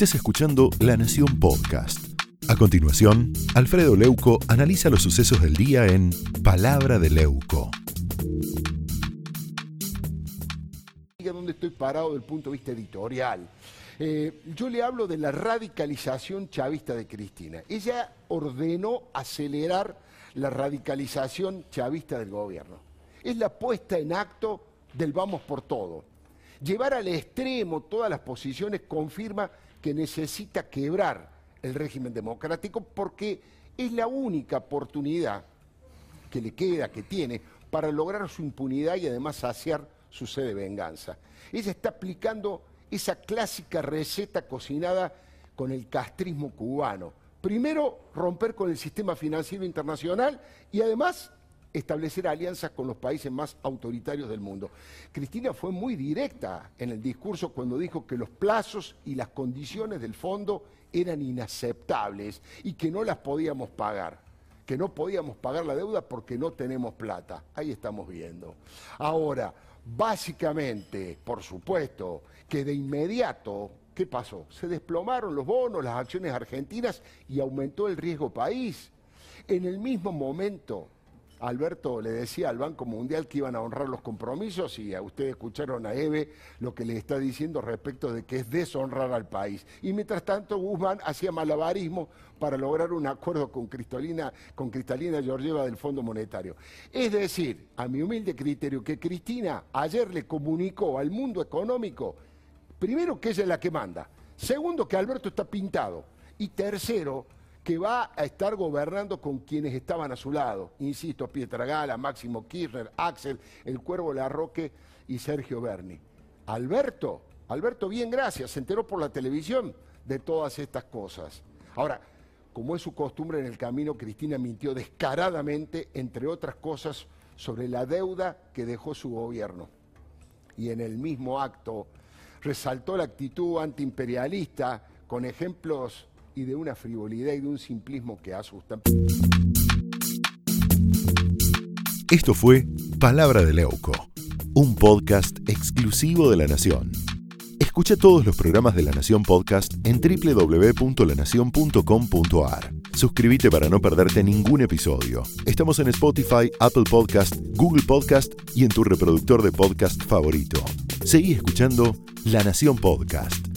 Estás escuchando La Nación Podcast. A continuación, Alfredo Leuco analiza los sucesos del día en Palabra de Leuco. dónde estoy parado desde punto de vista editorial. Eh, yo le hablo de la radicalización chavista de Cristina. Ella ordenó acelerar la radicalización chavista del gobierno. Es la puesta en acto del vamos por todo. Llevar al extremo todas las posiciones confirma que necesita quebrar el régimen democrático porque es la única oportunidad que le queda, que tiene, para lograr su impunidad y además saciar su sed de venganza. Ella está aplicando esa clásica receta cocinada con el castrismo cubano. Primero, romper con el sistema financiero internacional y además establecer alianzas con los países más autoritarios del mundo. Cristina fue muy directa en el discurso cuando dijo que los plazos y las condiciones del fondo eran inaceptables y que no las podíamos pagar, que no podíamos pagar la deuda porque no tenemos plata. Ahí estamos viendo. Ahora, básicamente, por supuesto, que de inmediato ¿Qué pasó? Se desplomaron los bonos, las acciones argentinas y aumentó el riesgo país. En el mismo momento, Alberto le decía al Banco Mundial que iban a honrar los compromisos y a ustedes escucharon a Eve lo que le está diciendo respecto de que es deshonrar al país. Y mientras tanto Guzmán hacía malabarismo para lograr un acuerdo con Cristalina, con Cristalina del Fondo Monetario. Es decir, a mi humilde criterio, que Cristina ayer le comunicó al mundo económico, primero que ella es la que manda, segundo que Alberto está pintado y tercero que va a estar gobernando con quienes estaban a su lado. Insisto, Pietragala, Máximo Kirchner, Axel, el Cuervo Larroque y Sergio Berni. Alberto, Alberto, bien, gracias, se enteró por la televisión de todas estas cosas. Ahora, como es su costumbre en el camino, Cristina mintió descaradamente, entre otras cosas, sobre la deuda que dejó su gobierno. Y en el mismo acto resaltó la actitud antiimperialista con ejemplos y de una frivolidad y de un simplismo que asustan. Esto fue Palabra de Leuco, un podcast exclusivo de La Nación. Escucha todos los programas de La Nación Podcast en www.lanacion.com.ar. Suscríbete para no perderte ningún episodio. Estamos en Spotify, Apple Podcast, Google Podcast y en tu reproductor de podcast favorito. Seguí escuchando La Nación Podcast.